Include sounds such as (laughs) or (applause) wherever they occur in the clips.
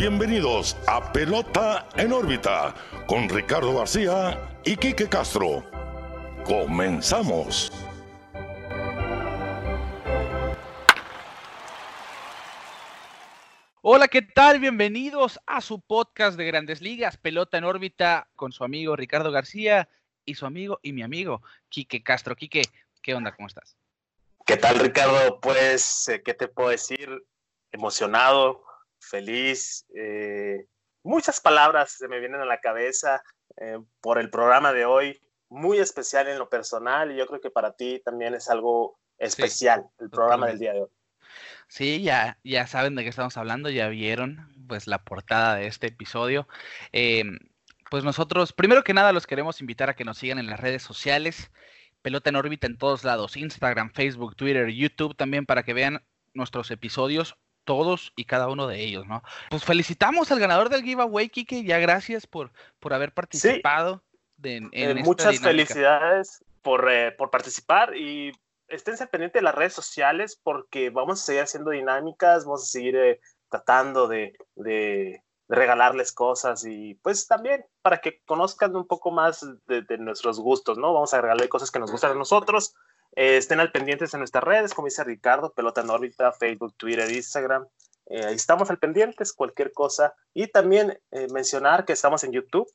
bienvenidos a Pelota en órbita con Ricardo García y Quique Castro. Comenzamos. Hola, ¿qué tal? Bienvenidos a su podcast de Grandes Ligas, Pelota en órbita, con su amigo Ricardo García y su amigo y mi amigo Quique Castro. Quique, ¿qué onda? ¿Cómo estás? ¿Qué tal, Ricardo? Pues, eh, ¿qué te puedo decir? Emocionado, feliz. Eh, muchas palabras se me vienen a la cabeza eh, por el programa de hoy, muy especial en lo personal y yo creo que para ti también es algo especial el programa del día de hoy. Sí, ya, ya saben de qué estamos hablando, ya vieron pues la portada de este episodio. Em, pues nosotros, primero que nada, los queremos invitar a que nos sigan en las redes sociales. Pelota en órbita en todos lados, Instagram, Facebook, Twitter, YouTube también para que vean nuestros episodios todos y cada uno de ellos, ¿no? Pues felicitamos al ganador del giveaway, Kike, ya gracias por, por haber participado. De, en, eh, muchas felicidades por, eh, por participar y esténse pendientes de las redes sociales porque vamos a seguir haciendo dinámicas, vamos a seguir eh, tratando de, de, regalarles cosas y pues también para que conozcan un poco más de, de, nuestros gustos, ¿no? Vamos a regalarle cosas que nos gustan a nosotros eh, estén al pendientes en nuestras redes, como dice Ricardo, Pelota en órbita, Facebook, Twitter, Instagram. Eh, estamos al pendientes, cualquier cosa. Y también eh, mencionar que estamos en YouTube,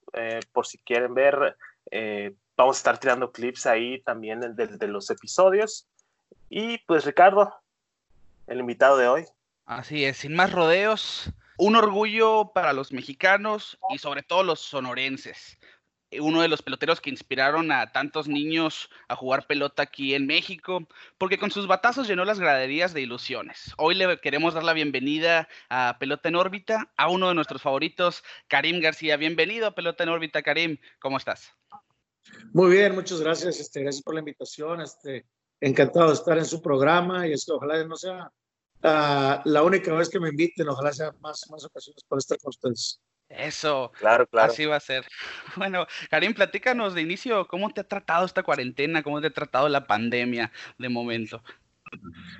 por si quieren ver, vamos a estar tirando clips ahí también de los episodios. Y pues Ricardo, el invitado de hoy. Así es, sin más rodeos, un orgullo para los mexicanos y sobre todo los sonorenses uno de los peloteros que inspiraron a tantos niños a jugar pelota aquí en México, porque con sus batazos llenó las graderías de ilusiones. Hoy le queremos dar la bienvenida a Pelota en órbita, a uno de nuestros favoritos, Karim García. Bienvenido a Pelota en órbita, Karim. ¿Cómo estás? Muy bien, muchas gracias. Este, gracias por la invitación. Este, encantado de estar en su programa y es que ojalá no sea uh, la única vez que me inviten, ojalá sea más, más ocasiones para estar con ustedes. Eso, claro, claro. Así va a ser. (laughs) Bueno, Karim, platícanos de inicio, ¿cómo te ha tratado esta cuarentena? ¿Cómo te ha tratado la pandemia de momento?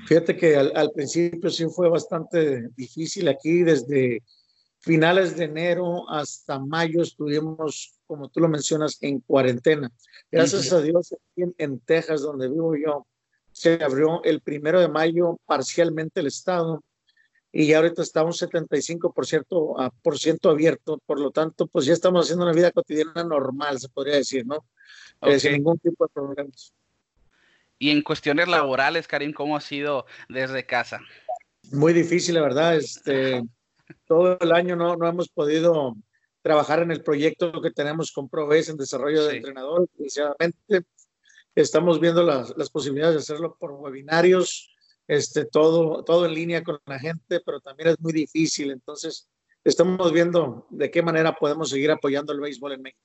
Fíjate que al, principio sí fue bastante difícil aquí, desde finales de enero hasta mayo estuvimos, como tú lo mencionas, en cuarentena. Gracias a Dios, en, en Texas, donde vivo yo, se abrió el primero de mayo parcialmente el estado y ya ahorita estamos 75% a, por ciento abierto, por lo tanto, pues ya estamos haciendo una vida cotidiana normal, se podría decir, ¿no? Eh, sin ningún tipo de problemas. Y en cuestiones laborales, Karim, ¿cómo ha sido desde casa? Muy difícil, la verdad. Este, todo el año no, no hemos podido trabajar en el proyecto que tenemos con ProVes en desarrollo de entrenadores. Sinceramente, estamos viendo las, las posibilidades de hacerlo por webinarios, este, todo, todo en línea con la gente, pero también es muy difícil. Entonces, estamos viendo de qué manera podemos seguir apoyando el béisbol en México.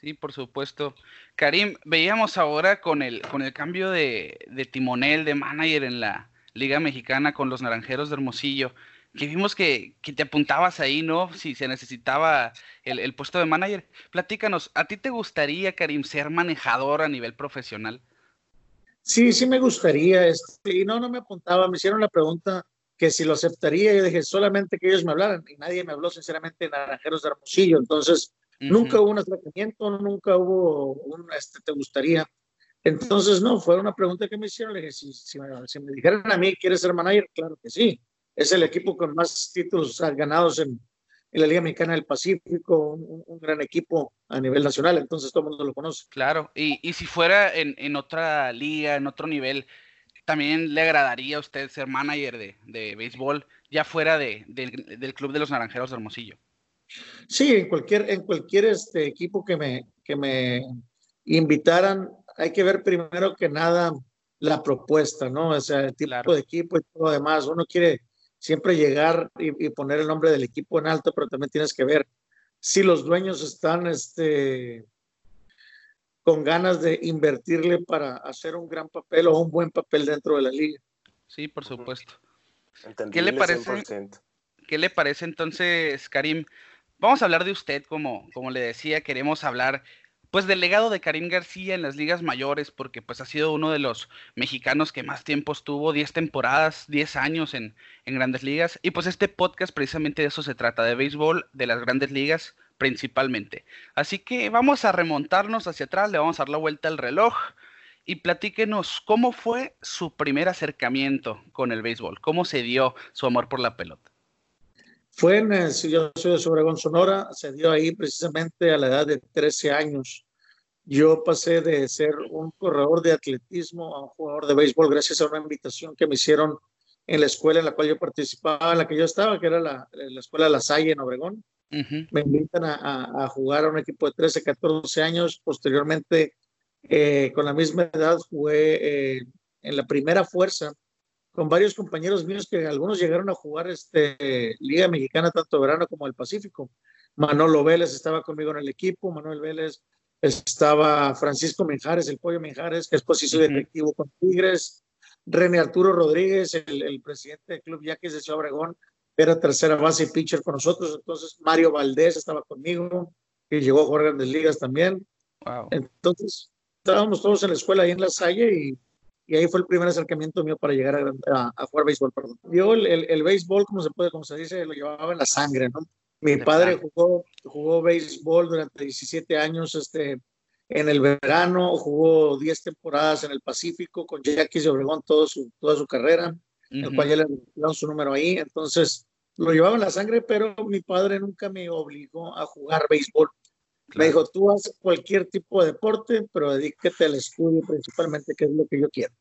Sí, por supuesto. Karim, veíamos ahora con el, con el cambio de, de timonel, de manager en la Liga Mexicana con los Naranjeros de Hermosillo, que vimos que, que te apuntabas ahí, ¿no? Si se necesitaba el, el puesto de manager. Platícanos, ¿a ti te gustaría, Karim, ser manejador a nivel profesional? Sí, sí me gustaría. Este, y no, no me apuntaba. Me hicieron la pregunta que si lo aceptaría. Yo dije solamente que ellos me hablaran. Y nadie me habló, sinceramente, de Naranjeros de Hermosillo. Entonces, nunca hubo un acercamiento, nunca hubo un, este, te gustaría. Entonces, no, fue una pregunta que me hicieron. Le dije, si, si, me, si me dijeran a mí, ¿quieres ser manager? Claro que sí. Es el equipo con más títulos ganados en, en la Liga Mexicana del Pacífico, un, gran equipo a nivel nacional, entonces todo el mundo lo conoce. Claro, y, y si fuera en, en, otra liga, en otro nivel, también le agradaría a usted ser manager de, de béisbol, ya fuera de, de, del Club de los Naranjeros de Hermosillo. Sí, en cualquier, en cualquier este equipo que me, que me invitaran, hay que ver primero que nada la propuesta, ¿no? O sea, el tipo claro. de equipo y todo lo demás. Uno quiere siempre llegar y, y, poner el nombre del equipo en alto, pero también tienes que ver si los dueños están este, con ganas de invertirle para hacer un gran papel o un buen papel dentro de la liga. Sí, por supuesto. ¿Qué le parece? ¿Qué le parece entonces, Karim? Vamos a hablar de usted, como, como le decía, queremos hablar pues del legado de Karim García en las ligas mayores, porque pues ha sido uno de los mexicanos que más tiempo estuvo, 10 temporadas, 10 años en, en grandes ligas. Y pues este podcast precisamente de eso se trata, de béisbol, de las grandes ligas principalmente. Así que vamos a remontarnos hacia atrás, le vamos a dar la vuelta al reloj y platíquenos cómo fue su primer acercamiento con el béisbol, cómo se dio su amor por la pelota. Fue en, el, yo soy de Obregón, Sonora, se dio ahí precisamente a la edad de 13 años. Yo pasé de ser un corredor de atletismo a un jugador de béisbol gracias a una invitación que me hicieron en la escuela en la cual yo participaba, en la que yo estaba, que era la, la escuela La Salle en Obregón. Me invitan a, a, jugar a un equipo de 13, 14 años. Posteriormente, eh, con la misma edad, jugué eh, en la primera fuerza con varios compañeros míos que algunos llegaron a jugar este, Liga Mexicana, tanto verano como el Pacífico. Manolo Vélez estaba conmigo en el equipo, Manuel Vélez estaba Francisco Menjares, el pollo Menjares, que después hizo directivo con Tigres, René Arturo Rodríguez, el, presidente del club Yaquis de Ciudad Obregón, era tercera base y pitcher con nosotros, entonces Mario Valdés estaba conmigo, que llegó a jugar grandes ligas también. Entonces, estábamos todos en la escuela ahí en La Salle y y ahí fue el primer acercamiento mío para llegar a, a, jugar béisbol, perdón. Yo el, el, béisbol, como se puede, como se dice, lo llevaba en la sangre, ¿no? Mi padre jugó, jugó béisbol durante 17 años este, en el verano, jugó 10 temporadas en el Pacífico con Jackie de Obregón todo su, toda su carrera, el cual ya le dieron su número ahí, entonces lo llevaba en la sangre, pero mi padre nunca me obligó a jugar béisbol. Me dijo, tú haces cualquier tipo de deporte, pero dedícate al estudio principalmente, que es lo que yo quiero.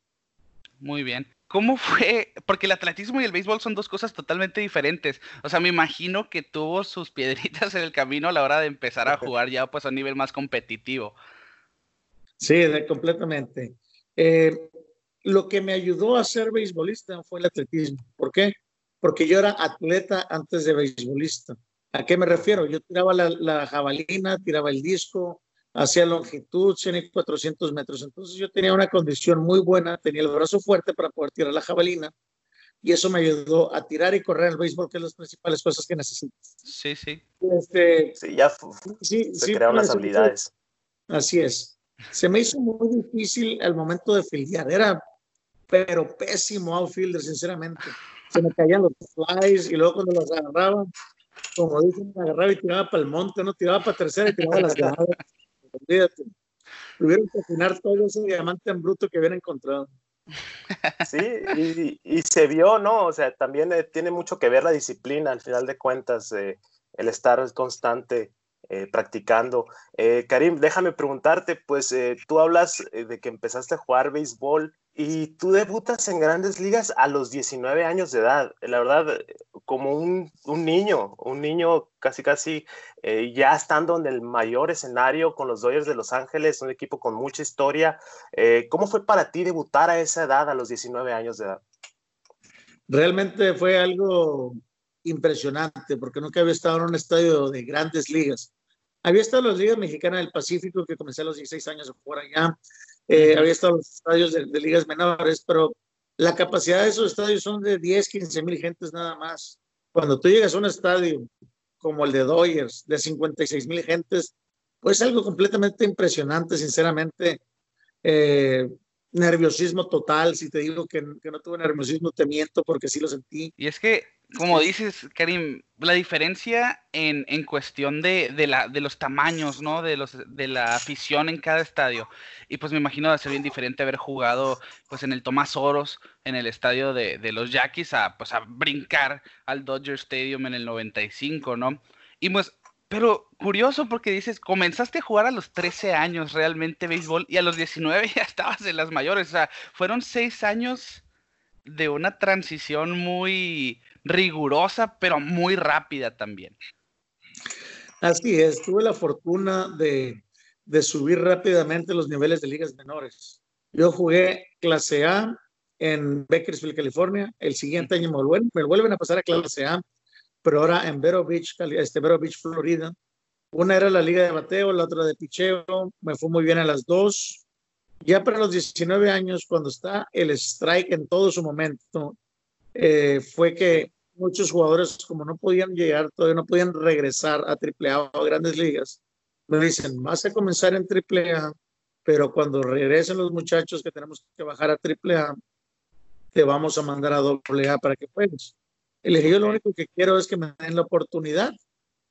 Muy bien. ¿Cómo fue? Porque el atletismo y el béisbol son dos cosas totalmente diferentes. O sea, me imagino que tuvo sus piedritas en el camino a la hora de empezar a jugar ya pues a un nivel más competitivo. Sí, completamente. Eh, lo que me ayudó a ser beisbolista fue el atletismo. ¿Por qué? Porque yo era atleta antes de beisbolista. ¿A qué me refiero? Yo tiraba la, jabalina, tiraba el disco, hacía longitud, 100 y 400 metros. Entonces yo tenía una condición muy buena, tenía el brazo fuerte para poder tirar la jabalina y eso me ayudó a tirar y correr el béisbol, que es las principales cosas que necesito. Sí, sí. Este, sí, ya sí, se crearon las habilidades. Así es. Se me hizo muy difícil al momento de filiar. Era, pero pésimo outfielder, sinceramente. Se me caían los flies y luego cuando los agarraban, como dicen, agarraba y tiraba para el monte, no tiraba para tercera y tiraba las gradas. Olvídate. Tuvieron que afinar todo ese diamante en bruto que habían encontrado. Sí, y, y, se vio, ¿no? O sea, también eh, tiene mucho que ver la disciplina, al final de cuentas, eh, el estar constante eh, practicando. Karim, déjame preguntarte, pues tú hablas de que empezaste a jugar béisbol y tú debutas en grandes ligas a los 19 años de edad, la verdad, como un, un niño, un niño casi casi eh, ya estando en el mayor escenario con los Dodgers de Los Ángeles, un equipo con mucha historia. Eh, ¿Cómo fue para ti debutar a esa edad, a los 19 años de edad? Realmente fue algo impresionante, porque nunca había estado en un estadio de grandes ligas. Había estado en las ligas mexicanas del Pacífico, que comencé a los 16 años a jugar allá eh, había estado en los estadios de, ligas menores, pero la capacidad de esos estadios son de 10, 15 mil gentes nada más. Cuando tú llegas a un estadio como el de Dodgers, de 56 mil gentes, pues algo completamente impresionante, sinceramente. Eh, nerviosismo total, si te digo que, que, no tuve nerviosismo, te miento porque sí lo sentí. Y es que, como dices, Karim, la diferencia en, en cuestión de, de, la, de los tamaños, ¿no? De, los, de la afición en cada estadio. Y pues me imagino de ser bien diferente haber jugado pues en el Tomás Oros, en el estadio de, de los Yaquis, a, pues, a brincar al Dodger Stadium en el 95, ¿no? Y pues pero curioso porque dices, comenzaste a jugar a los 13 años realmente béisbol y a los 19 (laughs) ya estabas en las mayores. O sea, fueron seis años de una transición muy rigurosa, pero muy rápida también. Así es, tuve la fortuna de, de subir rápidamente los niveles de ligas menores. Yo jugué clase A en Bakersfield, California. El siguiente año me vuelven, me vuelven a pasar a clase A pero ahora en Vero Beach, este Vero Beach, Florida. Una era la liga de bateo, la otra de picheo, me fue muy bien a las dos. Ya para los 19 años, cuando está el strike en todo su momento, eh, fue que muchos jugadores, como no podían llegar, todavía no podían regresar a AAA o a grandes ligas, me dicen, vas a comenzar en AAA, pero cuando regresen los muchachos que tenemos que bajar a AAA, te vamos a mandar a AA para que juegues. Y le dije, yo lo único que quiero es que me den la oportunidad.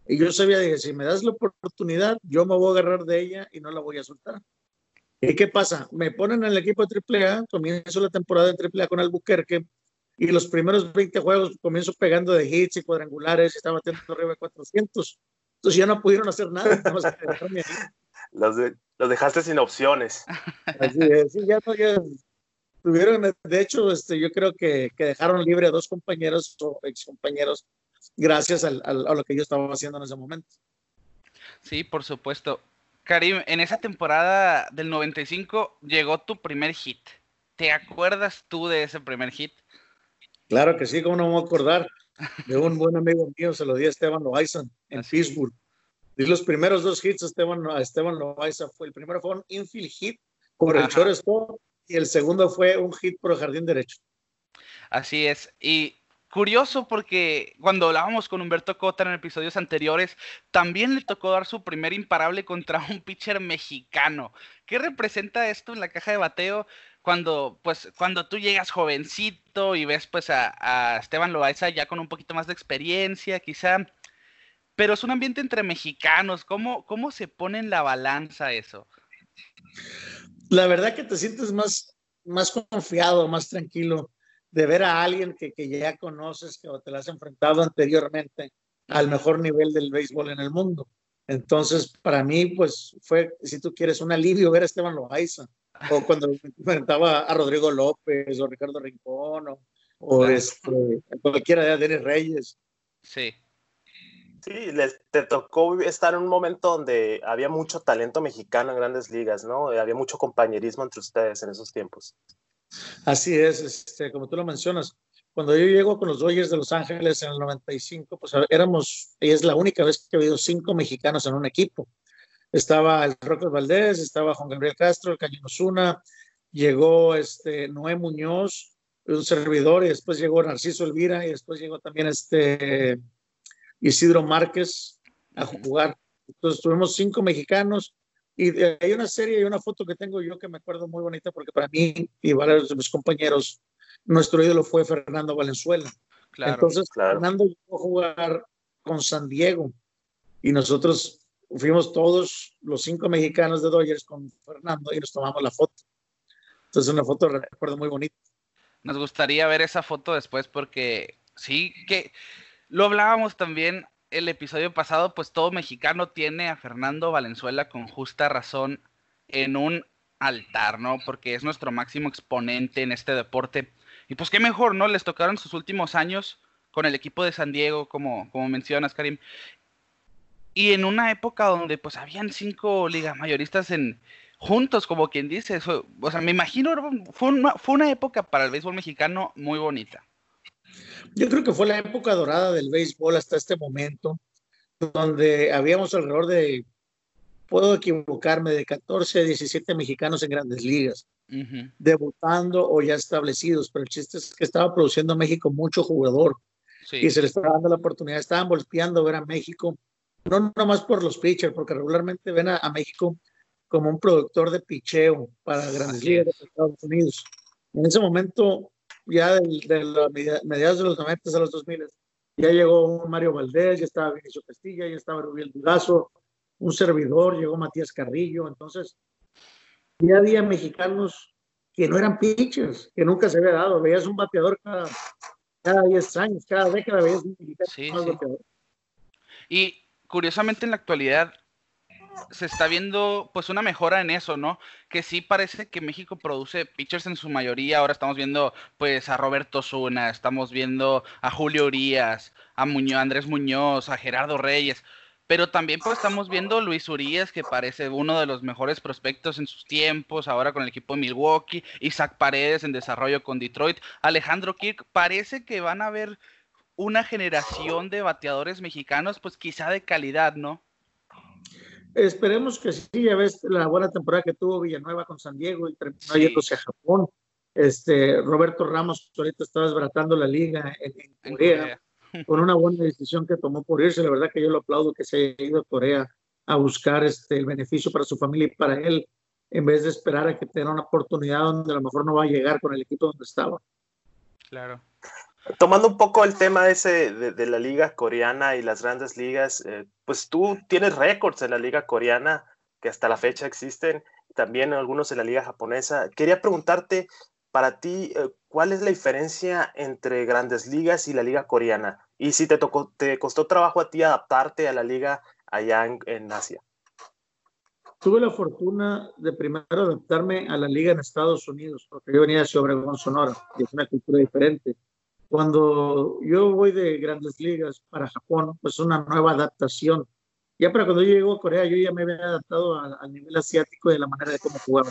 Y yo sabía, dije, si me das la oportunidad, yo me voy a agarrar de ella y no la voy a soltar. ¿Y qué pasa? Me ponen en el equipo de AAA, comienzo la temporada de AAA con Albuquerque y los primeros 20 juegos comienzo pegando de hits y cuadrangulares y estaba teniendo arriba de 400. Entonces ya no pudieron hacer nada. los, los, dejaste sin opciones. Así es, sí, ya no, ya tuvieron, de hecho, este, yo creo que, que dejaron libre a dos compañeros o ex compañeros gracias al, al, a lo que yo estaba haciendo en ese momento. Sí, por supuesto. Karim, en esa temporada del 95 llegó tu primer hit. ¿Te acuerdas tú de ese primer hit? Claro que sí, ¿cómo no me voy a acordar? (laughs) De un buen amigo mío, se lo di a Esteban Loaiza en Pittsburgh. Y los primeros dos hits a Esteban, a Esteban Loaiza fue el primero fue un infield hit por el shortstop y el segundo fue un hit por el jardín derecho. Así es. Y curioso porque cuando hablábamos con Humberto Cota en episodios anteriores, también le tocó dar su primer imparable contra un pitcher mexicano. ¿Qué representa esto en la caja de bateo cuando, pues, cuando tú llegas jovencito y ves pues a, Esteban Loaiza ya con un poquito más de experiencia, quizá? Pero es un ambiente entre mexicanos. ¿Cómo, cómo se pone en la balanza eso? La verdad que te sientes más, más confiado, más tranquilo de ver a alguien que, que ya conoces, que te lo has enfrentado anteriormente al mejor nivel del béisbol en el mundo. Entonces, para mí, pues fue, si tú quieres, un alivio ver a Esteban Loaiza, o cuando enfrentaba a Rodrigo López, o Ricardo Rincón, o, o este, cualquiera de Denis Reyes. Sí. Sí, les, te tocó estar en un momento donde había mucho talento mexicano en grandes ligas, ¿no? Había mucho compañerismo entre ustedes en esos tiempos. Así es, este, como tú lo mencionas. Cuando yo llego con los Dodgers de Los Ángeles en el 95, pues éramos, y es la única vez que he habido cinco mexicanos en un equipo. Estaba el Roque Valdés, estaba Juan Gabriel Castro, el Cañino Zuna, llegó este, Noé Muñoz, un servidor, y después llegó Narciso Elvira, y después llegó también este Isidro Márquez a jugar. Entonces tuvimos cinco mexicanos y hay una serie y una foto que tengo yo que me acuerdo muy bonita porque para mí y varios de mis compañeros, nuestro ídolo fue Fernando Valenzuela. Entonces, Fernando llegó a jugar con San Diego y nosotros fuimos todos los cinco mexicanos de Dodgers con Fernando y nos tomamos la foto. Entonces, una foto recuerdo muy bonita. Nos gustaría ver esa foto después porque sí que lo hablábamos también el episodio pasado, pues todo mexicano tiene a Fernando Valenzuela con justa razón en un altar, ¿no? Porque es nuestro máximo exponente en este deporte. Y pues qué mejor, ¿no? Les tocaron sus últimos años con el equipo de San Diego, como, como mencionas, Karim. Y en una época donde pues habían cinco ligas mayoristas en juntos, como quien dice. Eso, o sea, me imagino, fue una, fue una época para el béisbol mexicano muy bonita. Yo creo que fue la época dorada del béisbol hasta este momento, donde habíamos alrededor de, puedo equivocarme, de 14 a 17 mexicanos en grandes ligas, debutando o ya establecidos, pero el chiste es que estaba produciendo México mucho jugador y se le estaba dando la oportunidad, estaban volteando a ver a México, no nomás por los pitchers, porque regularmente ven a, México como un productor de picheo para grandes ligas de Estados Unidos. En ese momento ya de, los mediados de los 90 a los 2000, ya llegó Mario Valdés, ya estaba Vinicio Castilla, ya estaba Rubiel Durazo, un servidor, llegó Matías Carrillo, entonces ya había mexicanos que no eran pitchers, que nunca se había dado, veías un bateador cada, cada 10 años, cada década veías un mexicano Y curiosamente en la actualidad se está viendo pues una mejora en eso, ¿no? Que sí parece que México produce pitchers en su mayoría. Ahora estamos viendo pues a Roberto Zuna, estamos viendo a Julio Urias, a Muñoz, Andrés Muñoz, a Gerardo Reyes. Pero también pues estamos viendo Luis Urias, que parece uno de los mejores prospectos en sus tiempos, ahora con el equipo de Milwaukee, Isaac Paredes en desarrollo con Detroit, Alejandro Kirk, parece que van a haber una generación de bateadores mexicanos, pues quizá de calidad, ¿no? Esperemos que sí, ya ves la buena temporada que tuvo Villanueva con San Diego y terminó sí. yéndose a Japón. Este, Roberto Ramos ahorita está desbaratando la liga en, Corea, (laughs) con una buena decisión que tomó por irse. La verdad que yo lo aplaudo que se haya ido a Corea a buscar este, el beneficio para su familia y para él, en vez de esperar a que tenga una oportunidad donde a lo mejor no va a llegar con el equipo donde estaba. Claro. Tomando un poco el tema de, la liga coreana y las grandes ligas, eh, pues tú tienes récords en la liga coreana que hasta la fecha existen, también algunos en la liga japonesa. Quería preguntarte, para ti, eh, ¿cuál es la diferencia entre grandes ligas y la liga coreana? Y si te, tocó, te costó trabajo a ti adaptarte a la liga allá en, Asia. Tuve la fortuna de primero adaptarme a la liga en Estados Unidos, porque yo venía de Obregón, Sonora, y es una cultura diferente. Cuando yo voy de grandes ligas para Japón, pues una nueva adaptación. Ya para cuando yo llego a Corea, yo ya me había adaptado al nivel asiático y de la manera de cómo jugaba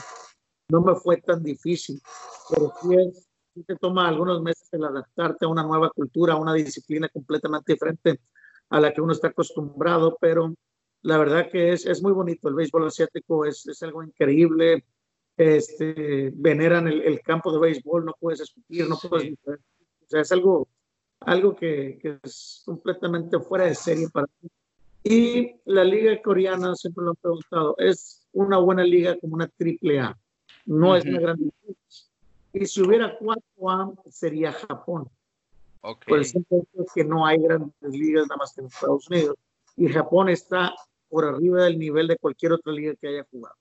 no me fue tan difícil, pero sí, es, te toma algunos meses el adaptarte a una nueva cultura, a una disciplina completamente diferente a la que uno está acostumbrado, pero la verdad que es, es muy bonito. El béisbol asiático es, es algo increíble. Este, veneran el, el, campo de béisbol, no puedes escupir, no puedes... O sea, es algo, algo que, que, es completamente fuera de serie para mí. Y la liga coreana, siempre lo han preguntado, es una buena liga como una triple A no es una gran diferencia. Y si hubiera cuatro a sería Japón. Por el simple que no hay grandes ligas nada más que en Estados Unidos. Y Japón está por arriba del nivel de cualquier otra liga que haya jugado.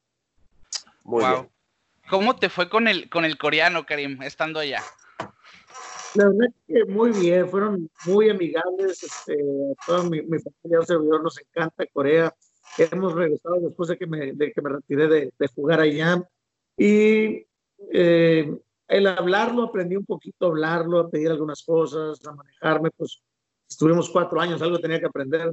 Muy wow. Bien. ¿Cómo te fue con el, con el coreano, Karim, estando allá? La verdad que muy bien, fueron muy amigables. Este, toda mi, mi familia, servidor, nos encanta Corea. Hemos regresado después de que me, de que me retiré de, de jugar allá y eh, el hablarlo, aprendí un poquito a hablarlo, a pedir algunas cosas, a manejarme, pues estuvimos cuatro años, algo tenía que aprender.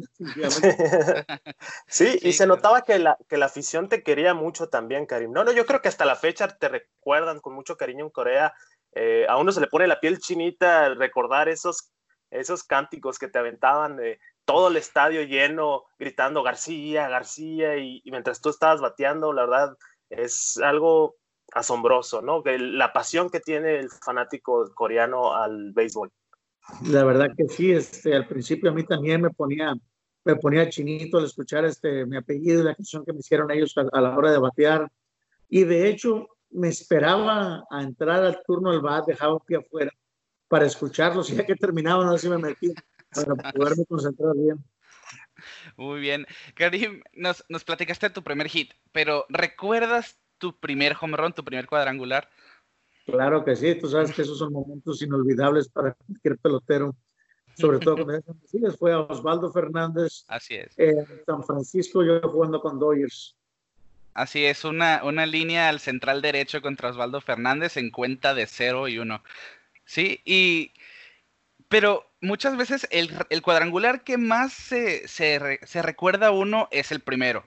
sí, y se notaba que la, que la afición te quería mucho también, Karim. No, no, yo creo que hasta la fecha te recuerdan con mucho cariño en Corea. Eh, a uno se le pone la piel chinita recordar esos, esos cánticos que te aventaban de todo el estadio lleno, gritando García, García, y mientras tú estabas bateando, la verdad, es algo asombroso, ¿no? La pasión que tiene el fanático coreano al béisbol. La verdad que sí, este, al principio a mí también me ponía, me ponía chinito al escuchar este, mi apellido y la canción que me hicieron ellos a, la hora de batear. Y de hecho, me esperaba a entrar al turno al bat, dejaba un pie afuera para escucharlos, y ya que terminaban, así me metí para poderme concentrar bien. Muy bien. Karim, nos, nos platicaste de tu primer hit, pero ¿recuerdas tu primer home run, tu primer cuadrangular? Claro que sí, tú sabes que esos son momentos inolvidables para cualquier pelotero, sobre todo cuando eres fue a Osvaldo Fernández. Así es. En San Francisco, yo jugando con Dodgers. Así es, una, una línea al central derecho contra Osvaldo Fernández en cuenta de 0 y 1. Sí, y pero muchas veces el, cuadrangular que más se, se, recuerda a uno es el primero.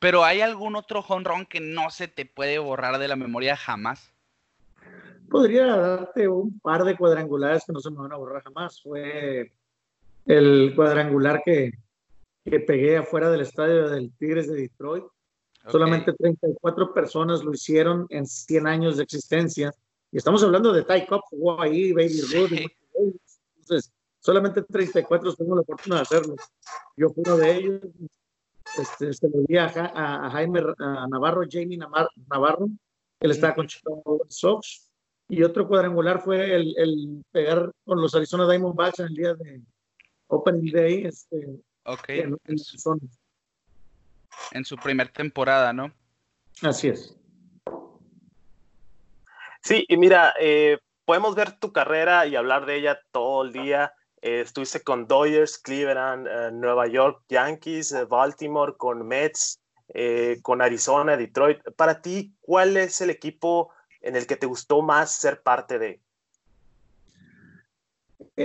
Pero ¿hay algún otro jonrón que no se te puede borrar de la memoria jamás? Podría darte un par de cuadrangulares que no se me van a borrar jamás. Fue el cuadrangular que, que pegué afuera del estadio del Tigres de Detroit. Solamente 34 personas lo hicieron en 100 años de existencia. Y estamos hablando de Ty Cobb, jugó ahí, Baby Ruth, entonces, solamente 34 tengo la oportunidad de hacerlo. Yo fui uno de ellos. Este, se lo di a, Jaime Navarro, Jamie Navarro. Él estaba con Chicago Sox. Y otro cuadrangular fue el, el, pegar con los Arizona Diamondbacks en el día de Opening Day. Este, en, su, en su primer temporada, ¿no? Así es. Sí, y mira, eh, podemos ver tu carrera y hablar de ella todo el día. Eh, estuviste con Dodgers, Cleveland, eh, Nueva York, Yankees, eh, Baltimore, con Mets, con Arizona, Detroit. Para ti, ¿cuál es el equipo en el que te gustó más ser parte de?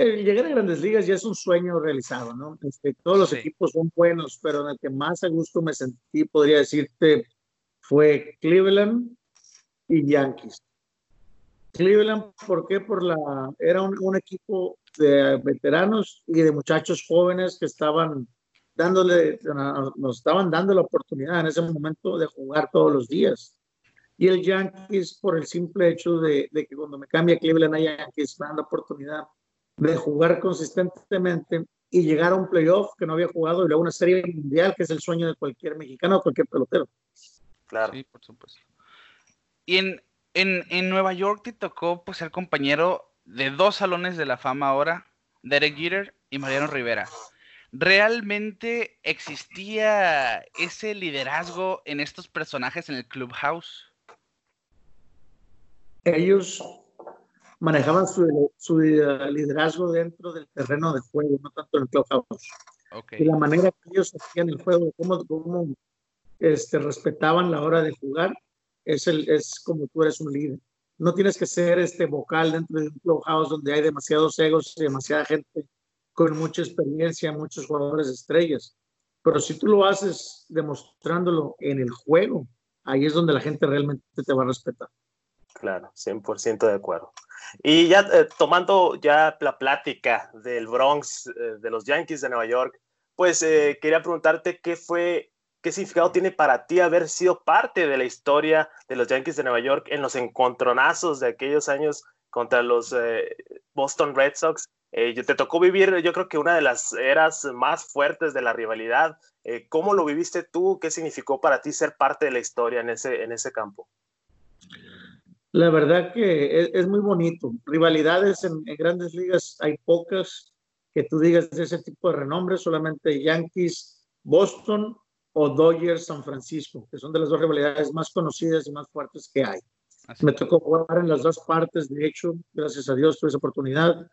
Llegar a grandes ligas ya es un sueño realizado, ¿no? Este, todos los equipos son buenos, pero en el que más a gusto me sentí, podría decirte, fue Cleveland y Yankees. Cleveland, ¿por qué? Por la, era un, equipo de veteranos y de muchachos jóvenes que estaban dándole, nos estaban dando la oportunidad en ese momento de jugar todos los días. Y el Yankees, por el simple hecho de, que cuando me cambia Cleveland a Yankees, me dan la oportunidad de jugar consistentemente y llegar a un playoff que no había jugado y luego una serie mundial que es el sueño de cualquier mexicano o cualquier pelotero. Claro. Sí, por supuesto. Y en, en, en Nueva York te tocó pues, ser compañero de dos salones de la fama ahora, Derek Jeter y Mariano Rivera. ¿Realmente existía ese liderazgo en estos personajes en el clubhouse? Ellos manejaban su, liderazgo dentro del terreno de juego, no tanto en el clubhouse. Okay. Y la manera que ellos hacían el juego, cómo, cómo este, respetaban la hora de jugar, es, el, es como tú eres un líder. No tienes que ser este vocal dentro de un clubhouse donde hay demasiados egos y demasiada gente con mucha experiencia, muchos jugadores estrellas. Pero si tú lo haces demostrándolo en el juego, ahí es donde la gente realmente te va a respetar. Claro, 100% de acuerdo. Y ya eh, tomando ya la plática del Bronx, eh, de los Yankees de Nueva York, pues eh, quería preguntarte qué fue, qué significado tiene para ti haber sido parte de la historia de los Yankees de Nueva York en los encontronazos de aquellos años contra los Boston Red Sox. te tocó vivir, yo creo que una de las eras más fuertes de la rivalidad. ¿Cómo lo viviste tú? ¿Qué significó para ti ser parte de la historia en ese, en ese campo? La verdad que es, muy bonito. Rivalidades en, grandes ligas hay pocas que tú digas de ese tipo de renombre, solamente Yankees, Boston o Dodgers, San Francisco, que son de las dos rivalidades más conocidas y más fuertes que hay. Me tocó jugar en las dos partes, de hecho, gracias a Dios tuve esa oportunidad,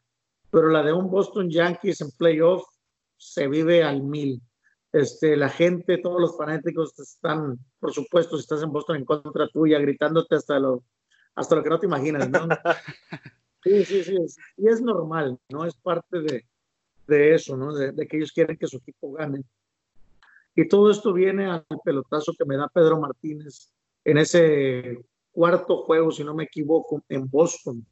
pero la de un Boston Yankees en playoff se vive al mil. Este, la gente, todos los fanáticos están, por supuesto, si estás en Boston en contra tuya, gritándote hasta lo, hasta lo que no te imaginas, ¿no? (laughs) Sí, sí, sí, y es normal, ¿no? Es parte de, de eso, ¿no? De, de, que ellos quieren que su equipo gane. Y todo esto viene al pelotazo que me da Pedro Martínez en ese cuarto juego, si no me equivoco, en Boston.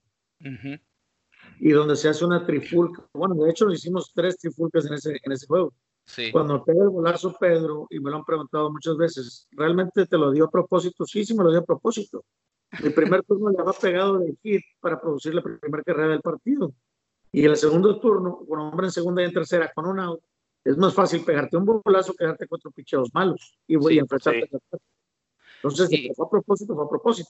Y donde se hace una trifulca. Bueno, de hecho, hicimos tres trifulcas en ese, en ese juego. Sí. Cuando pega el golazo Pedro, y me lo han preguntado muchas veces, ¿realmente te lo dio a propósito? Sí, sí me lo dio a propósito. El primer turno le había pegado de hit para producir la primera carrera del partido. Y el segundo turno, con hombre en segunda y en tercera con un out, es más fácil pegarte un bolazo que darte cuatro picheos malos y voy a enfrentarte. Entonces, fue a propósito, fue a propósito.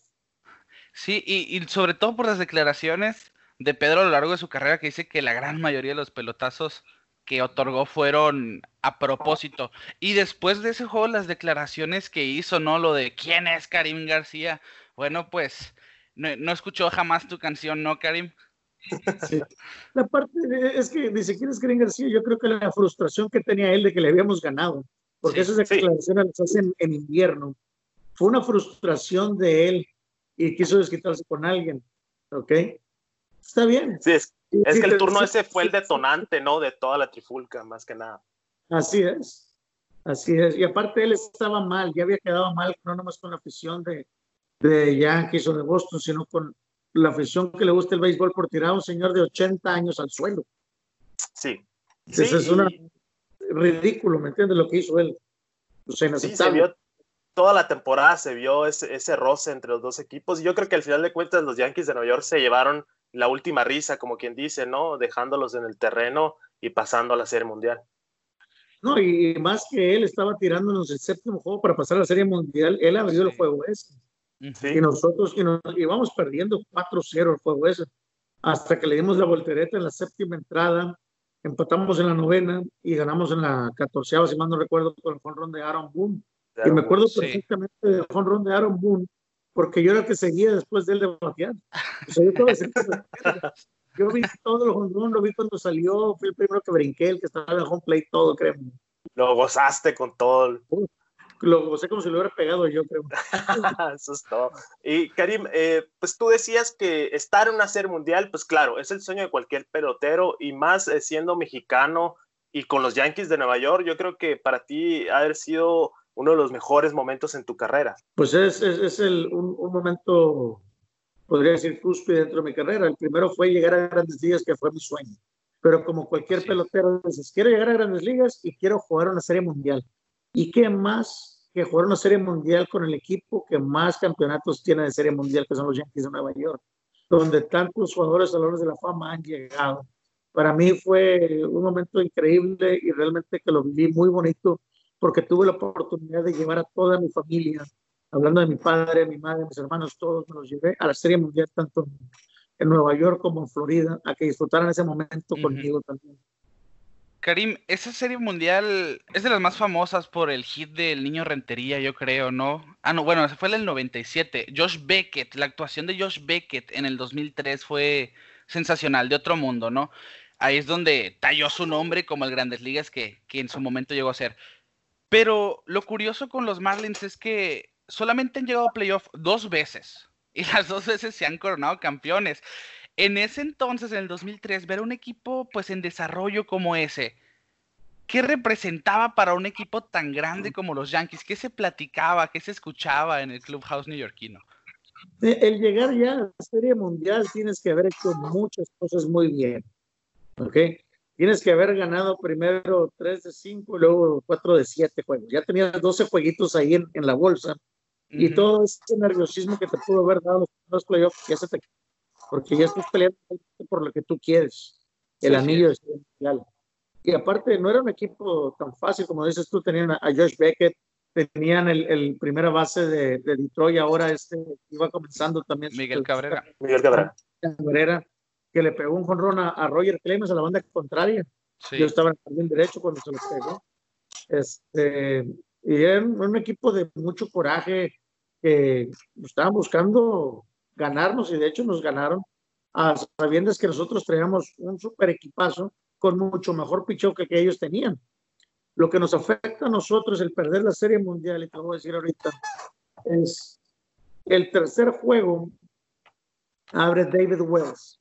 Sí, y, y, sobre todo por las declaraciones de Pedro a lo largo de su carrera que dice que la gran mayoría de los pelotazos que otorgó fueron a propósito. Y después de ese juego, las declaraciones que hizo, ¿no? Lo de quién es Karim García, bueno, pues no, escuchó jamás tu canción, ¿no, Karim? Sí. La parte es que dice, ¿quién es Karim García? Yo creo que la frustración que tenía él de que le habíamos ganado, porque esas declaraciones las hacen en invierno, fue una frustración de él y quiso desquitarse con alguien, ¿ok? Está bien. Sí, es, es que el turno ese fue el detonante, ¿no? De toda la trifulca, más que nada. Así es, así es. Y aparte él estaba mal, ya había quedado mal, no nomás con la afición de, de Yankees o de Boston, sino con la afición que le gusta el béisbol por tirar a un señor de 80 años al suelo. Sí. Eso es una ridículo, ¿me entiendes? Lo que hizo él. sí, se vio toda la temporada, se vio ese, ese roce entre los dos equipos. Y yo creo que al final de cuentas los Yankees de Nueva York se llevaron la última risa, como quien dice, ¿no? Dejándolos en el terreno y pasando a la Serie Mundial. No, y más que él estaba tirándonos el séptimo juego para pasar a la Serie Mundial, él abrió el juego ese. Y nosotros y nos, íbamos perdiendo 4-0 el juego ese, hasta que le dimos la voltereta en la séptima entrada, empatamos en la novena y ganamos en la catorceava, si mal no recuerdo, con el jonrón de Aaron Boone. y me acuerdo perfectamente del jonrón de Aaron Boone, porque yo era el que seguía después de él de batear. yo, vi todo el jonrón, lo vi cuando salió, fui el primero que brinqué, el que estaba en el home plate, todo, créeme. Lo gozaste con todo lo sé como si lo hubiera pegado yo, creo. Eso es todo. Y Karim, eh, pues tú decías que estar en una serie mundial, pues claro, es el sueño de cualquier pelotero y más eh, siendo mexicano y con los Yankees de Nueva York, yo creo que para ti ha haber sido uno de los mejores momentos en tu carrera. Pues es, es, el, un, un, momento, podría decir, cúspide dentro de mi carrera. El primero fue llegar a grandes ligas, que fue mi sueño. Pero como cualquier pelotero, dices, quiero llegar a grandes ligas y quiero jugar una serie mundial. ¿Y qué más que jugar una serie mundial con el equipo que más campeonatos tiene de serie mundial, que son los Yankees de Nueva York, donde tantos jugadores a de la fama han llegado? para mí fue un momento increíble y realmente que lo viví muy bonito porque tuve la oportunidad de llevar a toda mi familia, hablando de mi padre, mi madre, mis hermanos, todos me los llevé a la Serie Mundial, tanto en Nueva York como en Florida, a que disfrutaran ese momento conmigo también. Karim, esa serie mundial es de las más famosas por el hit del niño Rentería, yo creo, ¿no? Ah, no, bueno, ese fue el 97. Josh Beckett, la actuación de Josh Beckett en el 2003 fue sensacional, de otro mundo, ¿no? Ahí es donde talló su nombre como el Grandes Ligas que, que en su momento llegó a ser. Pero lo curioso con los Marlins es que solamente han llegado a playoff dos veces y (laughs) las dos veces se han coronado campeones. En ese entonces, en el 2003, ver un equipo pues en desarrollo como ese, ¿qué representaba para un equipo tan grande como los Yankees? ¿Qué se platicaba, qué se escuchaba en el clubhouse neoyorquino? El llegar ya a la Serie Mundial tienes que haber hecho muchas cosas muy bien, ¿ok? Tienes que haber ganado primero 3 de 5 y luego 4 de 7 juegos. Ya tenías 12 jueguitos ahí en, en la bolsa y todo ese nerviosismo que te pudo haber dado los playoffs ya se te porque ya estás peleando por lo que tú quieres, el anillo de mundial. Y aparte, no era un equipo tan fácil como dices tú, tenían a, Josh Beckett, tenían el, el primera base de, de, Detroit, ahora este iba comenzando también. Miguel Cabrera. Miguel Cabrera. Cabrera, que le pegó un jonrón a, a, Roger Clemens a la banda contraria. Yo estaba en el derecho cuando se lo pegó. Este, y era un, equipo de mucho coraje que estaban buscando ganarnos y de hecho nos ganaron a sabiendas que nosotros traíamos un super equipazo con mucho mejor picheo que, que ellos tenían. Lo que nos afecta a nosotros el perder la Serie Mundial, y te voy a decir ahorita, es el tercer juego abre David Wells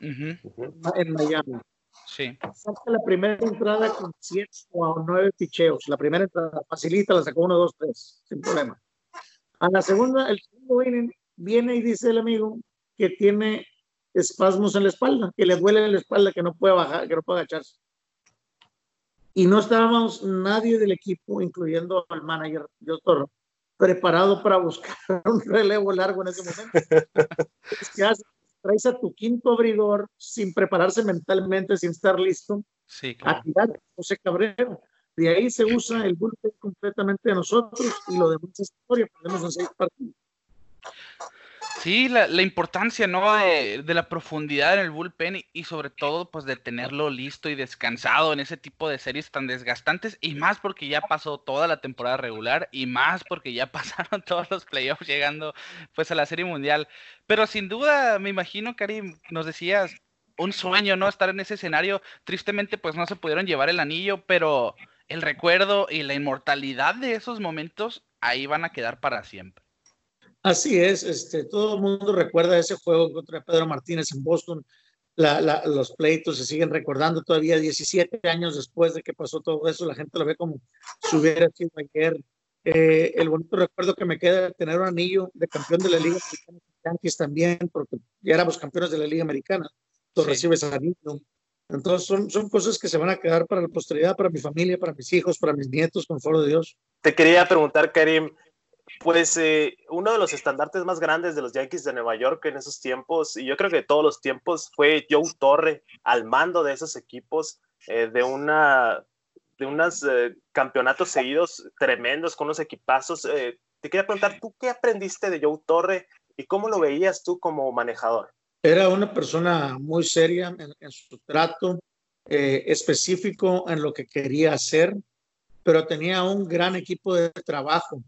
en Miami. Sí. Saca la primera entrada con 7 o 9 picheos. La primera entrada facilita, la sacó 1, 2, 3, sin problema. A la segunda, el segundo inning, viene y dice el amigo que tiene espasmos en la espalda, que le duele la espalda, que no puede bajar, que no puede agacharse. Y no estábamos nadie del equipo, incluyendo al manager, yo Toro, preparado para buscar (laughs) un relevo largo en ese momento. (laughs) ¿Qué haces? Traes a tu quinto abridor sin prepararse mentalmente, sin estar listo, sí, claro. a tirar José Cabrera. De ahí se usa el bullpen completamente de nosotros y lo demás es historia, podemos hacer partidos. Sí, la, importancia, ¿no? De, de, la profundidad en el bullpen y, sobre todo, pues de tenerlo listo y descansado en ese tipo de series tan desgastantes y más porque ya pasó toda la temporada regular y más porque ya (laughs) pasaron todos los playoffs llegando pues a la serie mundial. Pero sin duda, me imagino, Karim, nos decías, un sueño, ¿no? Estar en ese escenario. Tristemente, pues no se pudieron llevar el anillo, pero el recuerdo y la inmortalidad de esos momentos ahí van a quedar para siempre. Así es, este, todo el mundo recuerda ese juego contra Pedro Martínez en Boston. La, la, los pleitos se siguen recordando todavía 17 años después de que pasó todo eso. La gente lo ve como si hubiera sido ayer. Eh, el bonito recuerdo que me queda de tener un anillo de campeón de la Liga Americana, Yankees también, porque ya éramos campeones de la Liga Americana. Tú sí. recibes anillo. Entonces son, son cosas que se van a quedar para la posteridad, para mi familia, para mis hijos, para mis nietos, con favor de Dios. Te quería preguntar, Karim, pues eh, uno de los estandartes más grandes de los Yankees de Nueva York en esos tiempos, y yo creo que de todos los tiempos, fue Joe Torre al mando de esos equipos, eh, de una de unos eh, campeonatos seguidos tremendos con unos equipazos. te quería preguntar, ¿tú qué aprendiste de Joe Torre y cómo lo veías tú como manejador? Era una persona muy seria en, en su trato, específico en lo que quería hacer, pero tenía un gran equipo de trabajo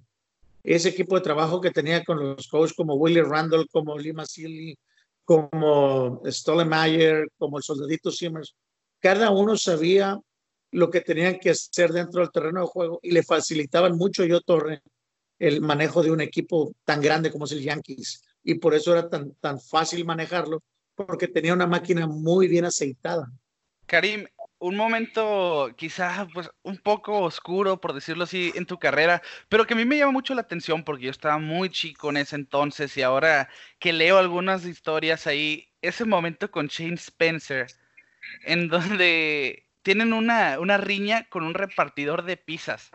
ese equipo de trabajo que tenía con los coaches como Willie Randall, como Lima Sealy, como Stollemayer, como el soldadito Simmers, cada uno sabía lo que tenían que hacer dentro del terreno de juego y le facilitaban mucho yo Torre el manejo de un equipo tan grande como es el Yankees y por eso era tan, tan fácil manejarlo porque tenía una máquina muy bien aceitada. Karim, un momento quizá pues un poco oscuro, por decirlo así, en tu carrera, pero que a mí me llama mucho la atención porque yo estaba muy chico en ese entonces y ahora que leo algunas historias ahí, ese momento con Shane Spencer, en donde tienen una, una riña con un repartidor de pizzas.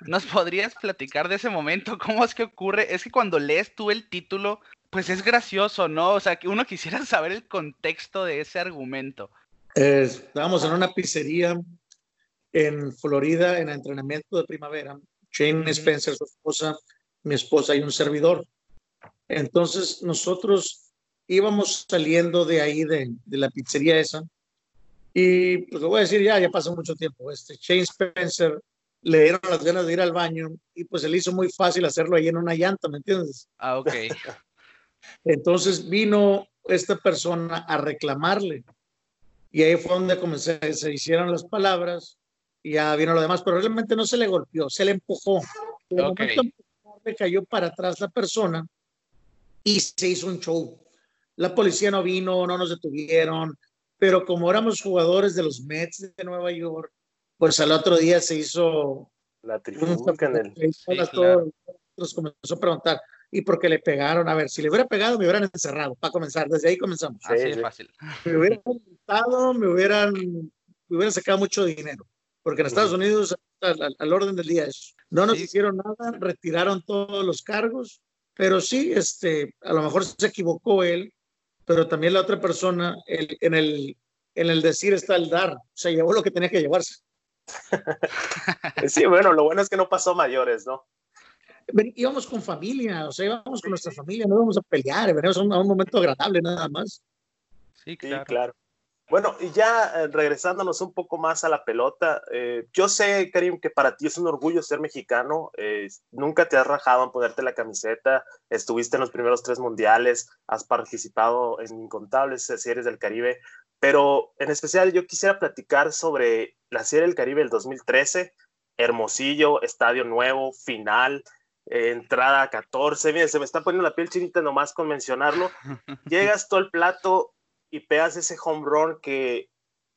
¿Nos podrías platicar de ese momento? ¿Cómo es que ocurre? Es que cuando lees tú el título, pues es gracioso, ¿no? O sea, que uno quisiera saber el contexto de ese argumento. Estábamos en una pizzería en Florida en entrenamiento de primavera. Shane Spencer, su esposa, mi esposa y un servidor. Entonces nosotros íbamos saliendo de ahí, de, de la pizzería esa, y pues lo voy a decir ya, ya pasó mucho tiempo. Este Shane Spencer le dieron las ganas de ir al baño y pues se le hizo muy fácil hacerlo ahí en una llanta, ¿me entiendes? Ah, ok. (laughs) Entonces vino esta persona a reclamarle y ahí fue donde comencé, se hicieron las palabras y ya vino lo demás, pero realmente no se le golpeó, se le empujó. De okay. momento le cayó para atrás la persona y se hizo un show. La policía no vino, no nos detuvieron, pero como éramos jugadores de los Mets de Nueva York, pues al otro día se hizo la trifulca en el... Sí, claro. Nos comenzó a preguntar, ¿y por qué le pegaron? A ver, si le hubiera pegado, me hubieran encerrado, para comenzar, desde ahí comenzamos. Así es fácil. Me hubieran encerrado, me hubieran, me hubieran sacado mucho dinero, porque en Estados Unidos, al, al, orden del día, eso. No nos sí. hicieron nada, retiraron todos los cargos, pero sí, este, a lo mejor se equivocó él, pero también la otra persona, el, en, el, en el decir está el dar, se llevó lo que tenía que llevarse. (laughs) sí, bueno, lo bueno es que no pasó mayores, ¿no? Íbamos con familia, o sea, íbamos con nuestra familia, no íbamos a pelear, venimos a un, a un momento agradable nada más. Sí, claro. Sí, claro. Bueno, y ya eh, regresándonos un poco más a la pelota, eh, yo sé, Karim, que para ti es un orgullo ser mexicano, eh, nunca te has rajado en ponerte la camiseta, estuviste en los primeros tres mundiales, has participado en incontables series del Caribe, pero en especial yo quisiera platicar sobre la serie del Caribe del 2013, Hermosillo, estadio nuevo, final, eh, entrada 14, miren, se me está poniendo la piel chinita nomás con mencionarlo, (laughs) llegas todo el plato y pegas ese home run que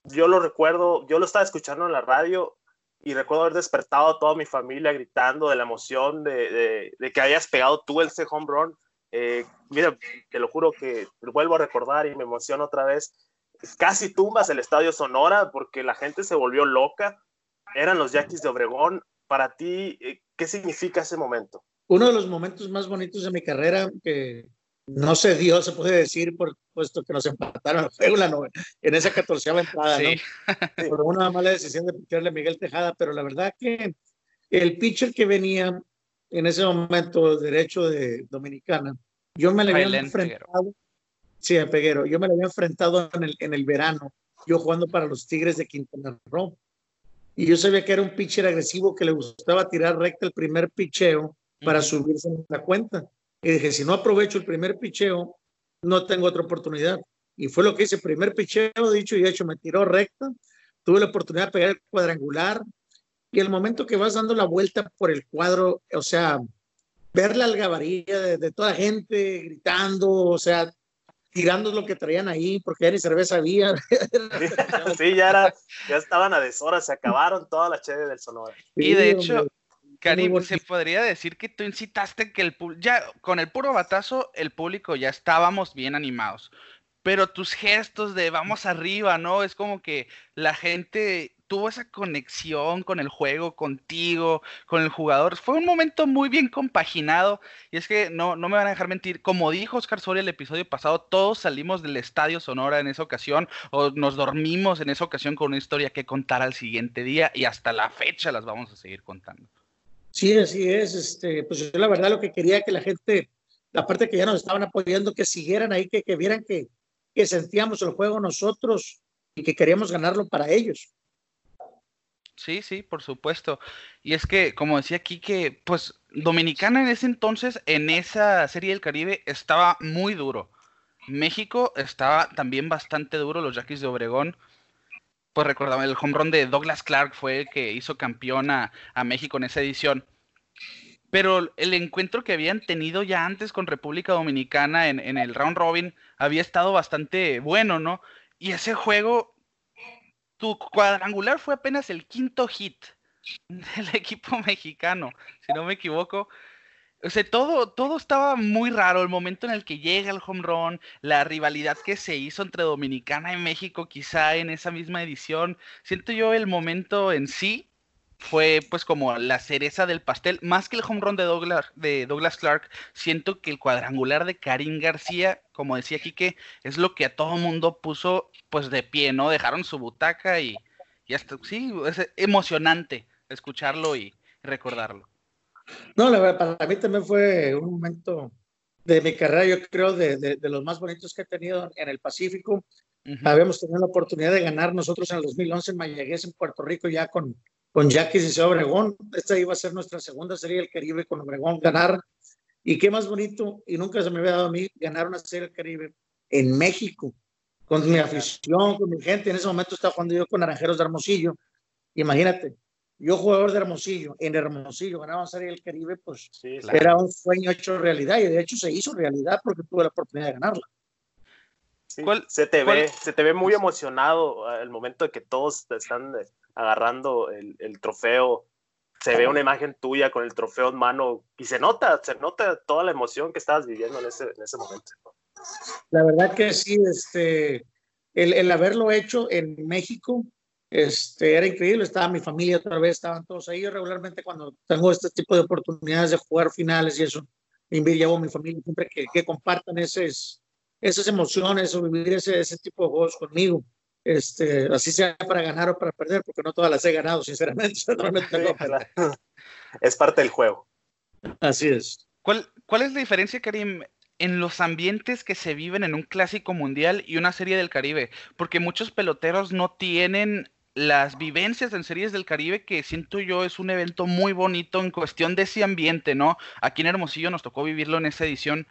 yo lo recuerdo, yo lo estaba escuchando en la radio y recuerdo haber despertado a toda mi familia gritando de la emoción de, de, de que hayas pegado tú ese home run. Eh, mira, te lo juro que lo vuelvo a recordar y me emociono otra vez. Casi tumbas el estadio Sonora porque la gente se volvió loca. Eran los Yaquis de Obregón. Para ti, eh, ¿qué significa ese momento? Uno de los momentos más bonitos de mi carrera que, no se dio, se puede decir, por puesto que nos empataron en, la novena, en esa catorceava entrada, sí. ¿no? (laughs) Por una mala decisión de picarle a Miguel Tejada, pero la verdad que el pitcher que venía en ese momento derecho de Dominicana, yo me le había enfrentado, sí, a Peguero, yo me le había enfrentado en el, en el verano, yo jugando para los Tigres de Quintana Roo, y yo sabía que era un pitcher agresivo que le gustaba tirar recta el primer picheo para uh -huh. subirse en la cuenta. Y dije, si no aprovecho el primer picheo, no tengo otra oportunidad. Y fue lo que hice, primer picheo, dicho y hecho, me tiró recta, tuve la oportunidad de pegar el cuadrangular, y el momento que vas dando la vuelta por el cuadro, o sea, ver la algabaría de, de toda gente gritando, o sea, tirando lo que traían ahí, porque ya ni cerveza había. (laughs) sí, ya, era, ya estaban a deshora, se acabaron todas las cheves del Sonora. Y de hecho, Karim, se podría decir que tú incitaste que el ya con el puro batazo el público ya estábamos bien animados, pero tus gestos de vamos arriba, ¿no? Es como que la gente tuvo esa conexión con el juego, contigo, con el jugador. Fue un momento muy bien compaginado y es que no, no me van a dejar mentir, como dijo Oscar Soria el episodio pasado, todos salimos del Estadio Sonora en esa ocasión o nos dormimos en esa ocasión con una historia que contar al siguiente día y hasta la fecha las vamos a seguir contando. Sí, así es. Este, pues yo la verdad lo que quería que la gente, la parte que ya nos estaban apoyando, que siguieran ahí, que, que vieran que, que sentíamos el juego nosotros y que queríamos ganarlo para ellos. Sí, sí, por supuesto. Y es que, como decía aquí, que pues Dominicana en ese entonces, en esa serie del Caribe, estaba muy duro. México estaba también bastante duro, los Yaquis de Obregón pues recordaba, el home run de Douglas Clark fue el que hizo campeón a, a, México en esa edición. Pero el encuentro que habían tenido ya antes con República Dominicana en, en el round robin había estado bastante bueno, ¿no? Y ese juego, tu cuadrangular fue apenas el quinto hit (laughs) del equipo mexicano, si no me equivoco. O sea, todo, todo estaba muy raro. El momento en el que llega el home run, la rivalidad que se hizo entre Dominicana y México, quizá en esa misma edición. Siento yo el momento en sí fue pues como la cereza del pastel. Más que el home run de Douglas, de Douglas Clark, siento que el cuadrangular de Karim García, como decía Quique, es lo que a todo mundo puso pues de pie, ¿no? Dejaron su butaca y, y hasta, sí, es emocionante escucharlo y recordarlo. No, la verdad, para mí también fue un momento de mi carrera, yo creo, de, de, los más bonitos que he tenido en el Pacífico. Habíamos tenido la oportunidad de ganar nosotros en el 2011 en Mayagüez, en Puerto Rico, ya con, con Jackie y Obregón. Esta iba a ser nuestra segunda serie del Caribe con Obregón, ganar. Y qué más bonito, y nunca se me había dado a mí, ganar una serie del Caribe en México, con mi afición, con mi gente. En ese momento estaba jugando yo con Naranjeros de Hermosillo. Imagínate, yo jugador de Hermosillo, en Hermosillo ganaba Serie del Caribe, pues era un sueño hecho realidad y de hecho se hizo realidad porque tuve la oportunidad de ganarla. se, te ve, se te ve muy emocionado al momento de que todos están eh, agarrando el, el trofeo. Se ve una imagen tuya con el trofeo en mano y se nota, se nota toda la emoción que estabas viviendo en ese, en ese momento. La verdad que sí, este, el, el haberlo hecho en México, este, era increíble, estaba mi familia otra vez, estaban todos ahí. Yo regularmente cuando tengo este tipo de oportunidades de jugar finales y eso, llevo a mi familia siempre que, que compartan esas, esas emociones o vivir ese, ese tipo de juegos conmigo. Este, así sea para ganar o para perder, porque no todas las he ganado, sinceramente. (laughs) es parte del juego. Así es. ¿Cuál, ¿Cuál es la diferencia, Karim, en los ambientes que se viven en un clásico mundial y una serie del Caribe? Porque muchos peloteros no tienen las vivencias en series del Caribe que siento yo es un evento muy bonito en cuestión de ese ambiente, ¿no? Aquí en Hermosillo nos tocó vivirlo en esa edición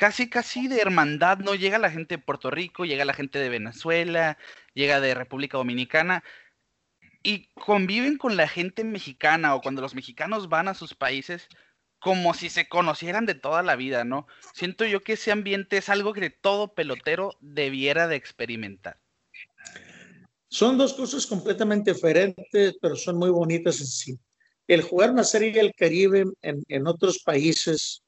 casi casi de hermandad, ¿no? Llega la gente de Puerto Rico, llega la gente de Venezuela, llega de República Dominicana y conviven con la gente mexicana o cuando los mexicanos van a sus países como si se conocieran de toda la vida, ¿no? Siento yo que ese ambiente es algo que todo pelotero debiera de experimentar. Son dos cosas completamente diferentes, pero son muy bonitas en sí. El jugar una serie del Caribe en, en otros países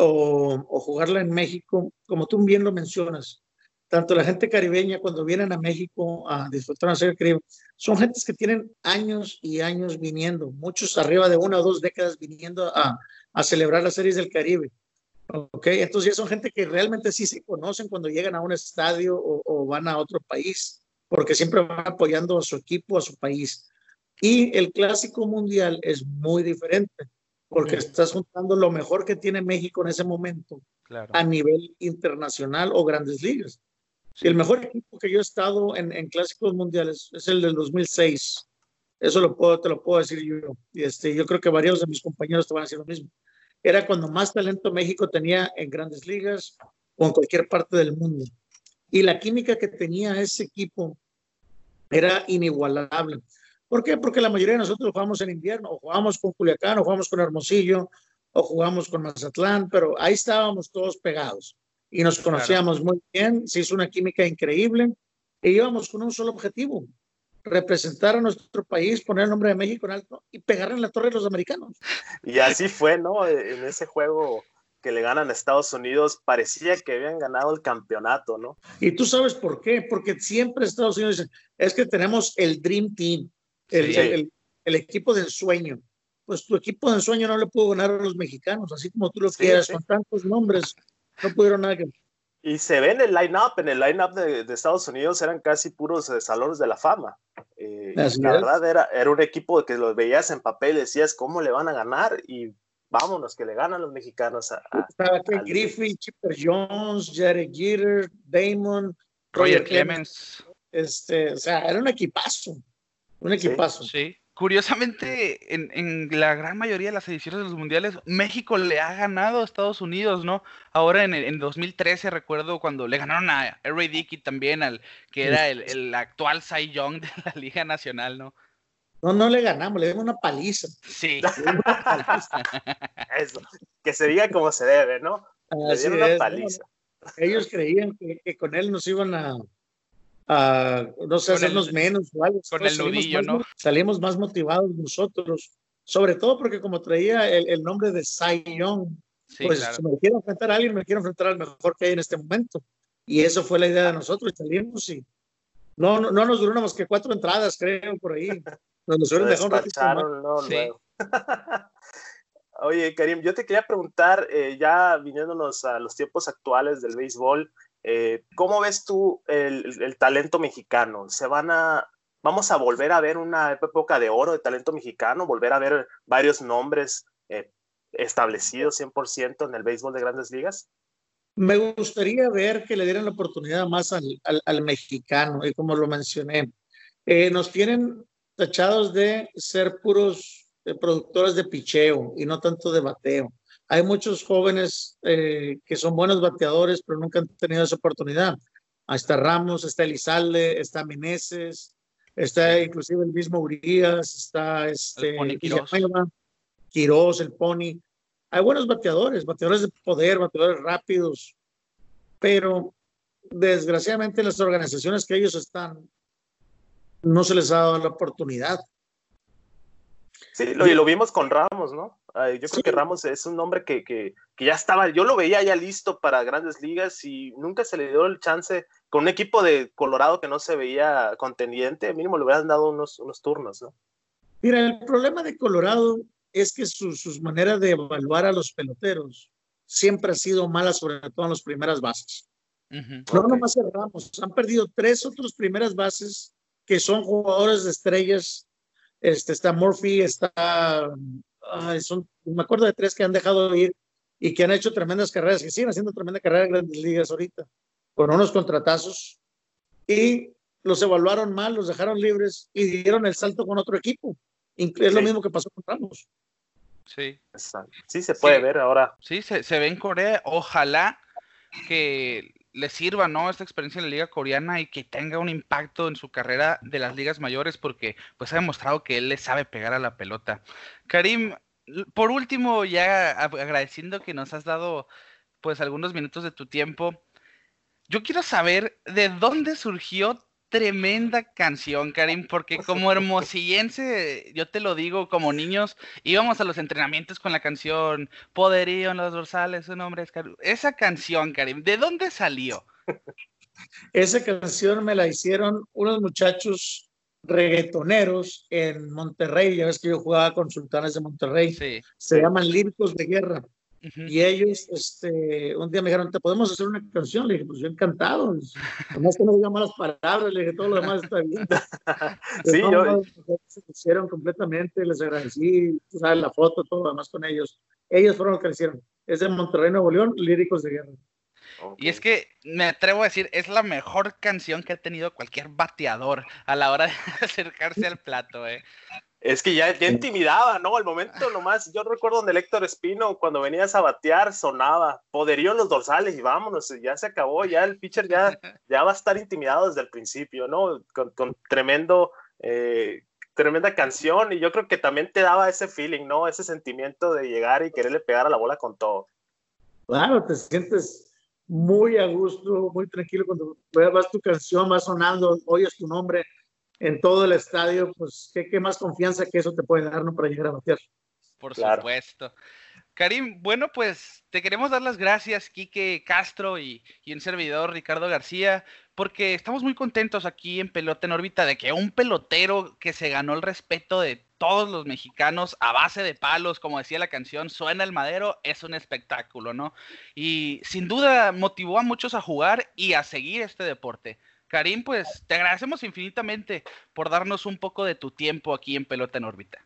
o, jugarla en México, como tú bien lo mencionas, tanto la gente caribeña cuando vienen a México a disfrutar una serie Caribe, son gentes que tienen años y años viniendo, muchos arriba de una o dos décadas viniendo a, a celebrar las series del Caribe. Ok, entonces ya son gente que realmente sí se conocen cuando llegan a un estadio o, van a otro país porque siempre va apoyando a su equipo, a su país. Y el clásico mundial es muy diferente, porque estás juntando lo mejor que tiene México en ese momento a nivel internacional o grandes ligas. el mejor equipo que yo he estado en, en, clásicos mundiales es el del 2006. Eso lo puedo, te lo puedo decir yo. Y este, yo creo que varios de mis compañeros te van a decir lo mismo. Era cuando más talento México tenía en grandes ligas o en cualquier parte del mundo y la química que tenía ese equipo era inigualable. ¿Por qué? Porque la mayoría de nosotros jugamos en invierno, o jugamos con Culiacán, o jugamos con Hermosillo, o jugamos con Mazatlán, pero ahí estábamos todos pegados y nos conocíamos muy bien, se hizo una química increíble y íbamos con un solo objetivo, representar a nuestro país, poner el nombre de México en alto y pegar en la torre de los americanos. Y así fue, ¿no? En ese juego que le ganan a Estados Unidos, parecía que habían ganado el campeonato, ¿no? Y tú sabes por qué, porque siempre Estados Unidos dice, es que tenemos el Dream Team, el, el, equipo del sueño. Pues tu equipo del sueño no le pudo ganar a los mexicanos, así como tú lo quieras, con tantos nombres, no pudieron nada que... Y se ve en el line-up, en el line-up de, de, Estados Unidos eran casi puros eh, salones de la fama. Eh, la verdad era, era un equipo que los veías en papel y decías, ¿cómo le van a ganar? Y vámonos, que le ganan los mexicanos a. Estaba Griffin, Chipper Jones, Jared Jeter, Damon, Roger, Clemens. Este, o sea, era un equipazo. Un equipazo. Sí. Curiosamente, en, en, la gran mayoría de las ediciones de los mundiales, México le ha ganado a Estados Unidos, ¿no? Ahora en, en 2013 recuerdo cuando le ganaron a Ray Dickey también, al que era el, el actual Cy Young de la Liga Nacional, ¿no? No, no le ganamos, le dimos una paliza. Sí. (laughs) Eso, que se diga como se debe, ¿no? Le dieron una paliza. Ellos creían que, con él nos iban a, a no sé, hacernos menos o algo. Con el nudillo, ¿no? Salimos más motivados nosotros, sobre todo porque como traía el, nombre de Cy Young, pues si me quiero enfrentar a alguien, me quiero enfrentar al mejor que hay en este momento. Y eso fue la idea de nosotros, salimos y no, no, nos duró más que cuatro entradas, creo, por ahí. (laughs) Oye, Karim, yo te quería preguntar, eh, ya viniéndonos a los tiempos actuales del béisbol, eh, ¿cómo ves tú el, talento mexicano? ¿Se van a, vamos a volver a ver una época de oro de talento mexicano, volver a ver varios nombres eh, establecidos 100% en el béisbol de grandes ligas? Me gustaría ver que le dieran la oportunidad más al, mexicano, y como lo mencioné, nos tienen tachados de ser puros productores de picheo y no tanto de bateo. Hay muchos jóvenes eh, que son buenos bateadores, pero nunca han tenido esa oportunidad. Ahí está Ramos, está Elizalde, está Meneses, está inclusive el mismo Urias, está este, el Quiroz, el Pony. Hay buenos bateadores, bateadores de poder, bateadores rápidos, pero desgraciadamente las organizaciones que ellos están, no se les ha dado la oportunidad. Sí, lo, y lo vimos con Ramos, ¿no? Yo creo que Ramos es un hombre que, que, que, ya estaba, yo lo veía ya listo para grandes ligas y nunca se le dio el chance con un equipo de Colorado que no se veía contendiente, mínimo le hubieran dado unos, unos turnos, ¿no? Mira, el problema de Colorado es que sus su maneras de evaluar a los peloteros siempre ha sido mala, sobre todo en las primeras bases. No nomás Ramos, han perdido tres otras primeras bases que son jugadores de estrellas este, está Murphy, está, son, me acuerdo de tres que han dejado de ir y que han hecho tremendas carreras, que siguen haciendo tremenda carrera en grandes ligas ahorita, con unos contratazos, y los evaluaron mal, los dejaron libres y dieron el salto con otro equipo. Es lo mismo que pasó con Ramos. Sí. Sí, se puede ver ahora. Sí, se, se ve en Corea. Ojalá que le sirva, ¿no? Esta experiencia en la liga coreana y que tenga un impacto en su carrera de las ligas mayores porque pues ha demostrado que él le sabe pegar a la pelota. Karim, por último, ya agradeciendo que nos has dado pues algunos minutos de tu tiempo, yo quiero saber de dónde surgió tremenda canción, Karim, porque como hermosillense, yo te lo digo, como niños, íbamos a los entrenamientos con la canción Poderío en los dorsales, su nombre es Karim. Esa canción, Karim, ¿de dónde salió? (laughs) Esa canción me la hicieron unos muchachos reggaetoneros en Monterrey, ya ves que yo jugaba con Sultanes de Monterrey, se llaman Líricos de Guerra. Y ellos, este, un día me dijeron, ¿te podemos hacer una canción? Le dije, pues yo encantado. Además que no diga malas palabras, le dije, todo lo demás está bien. (laughs) sí, yo... Se hicieron completamente, les agradecí, tú sabes, la foto, todo lo demás con ellos. Ellos fueron los que hicieron. Es de Monterrey, Nuevo León, Líricos de Guerra. Y es que me atrevo a decir, es la mejor canción que ha tenido cualquier bateador a la hora de (laughs) acercarse al plato, eh. Es que ya, ya intimidaba, ¿no? Al momento nomás, yo recuerdo donde Héctor Espino, cuando venías a batear, sonaba, poderío en los dorsales y vámonos, ya se acabó, ya el pitcher ya, ya va a estar intimidado desde el principio, ¿no? Con, con tremendo, eh, tremenda canción y yo creo que también te daba ese feeling, ¿no? Ese sentimiento de llegar y quererle pegar a la bola con todo. Claro, te sientes muy a gusto, muy tranquilo cuando vas tu canción, va sonando, oyes tu nombre en todo el estadio, pues qué, más confianza que eso te puede dar ¿no? para llegar a batear. Por supuesto. Karim, bueno, pues te queremos dar las gracias, Quique Castro y, y un servidor, Ricardo García, porque estamos muy contentos aquí en Pelota en órbita de que un pelotero que se ganó el respeto de todos los mexicanos a base de palos, como decía la canción, suena el madero, es un espectáculo, ¿no? Y sin duda motivó a muchos a jugar y a seguir este deporte. Karim, pues te agradecemos infinitamente por darnos un poco de tu tiempo aquí en Pelota en órbita.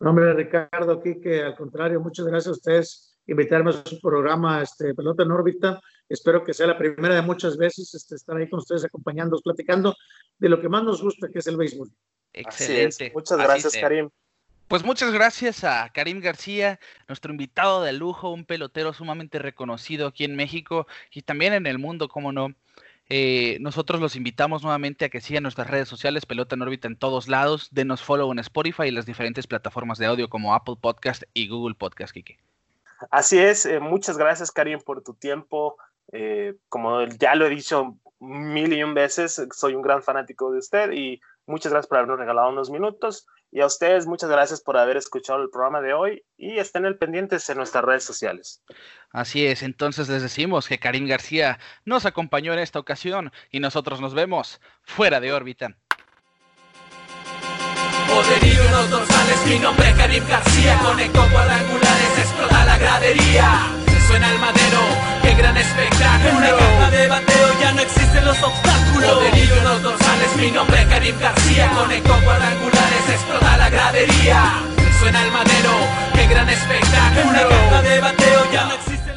hombre, Ricardo, aquí que al contrario, muchas gracias a ustedes invitarme a su programa este, Pelota en órbita. Espero que sea la primera de muchas veces este, estar ahí con ustedes acompañándonos, platicando de lo que más nos gusta, que es el béisbol. Excelente. Muchas gracias, Karim. Pues muchas gracias a Karim García, nuestro invitado de lujo, un pelotero sumamente reconocido aquí en México y también en el mundo, como no. Eh, nosotros los invitamos nuevamente a que sigan nuestras redes sociales, Pelota en órbita en todos lados. Denos follow en Spotify y las diferentes plataformas de audio como Apple Podcast y Google Podcast, Kike. Así es, eh, muchas gracias Karim por tu tiempo. Eh, como ya lo he dicho mil y un veces, soy un gran fanático de usted y muchas gracias por habernos regalado unos minutos. Y a ustedes, muchas gracias por haber escuchado el programa de hoy y estén al pendientes en nuestras redes sociales. Así es, entonces les decimos que Karim García nos acompañó en esta ocasión y nosotros nos vemos fuera de órbita. Poderío en los dorsales, mi nombre es Karim García Conecto cuadrangulares, explota la gradería Suena el madero, qué gran espectáculo En la caja de bateo ya no existen los obstáculos Poderío en los dorsales, mi nombre Karim García. Conecto cuadrangulares, explota la gradería. Suena el madero, qué gran espectáculo. En la caja de bateo ya no existe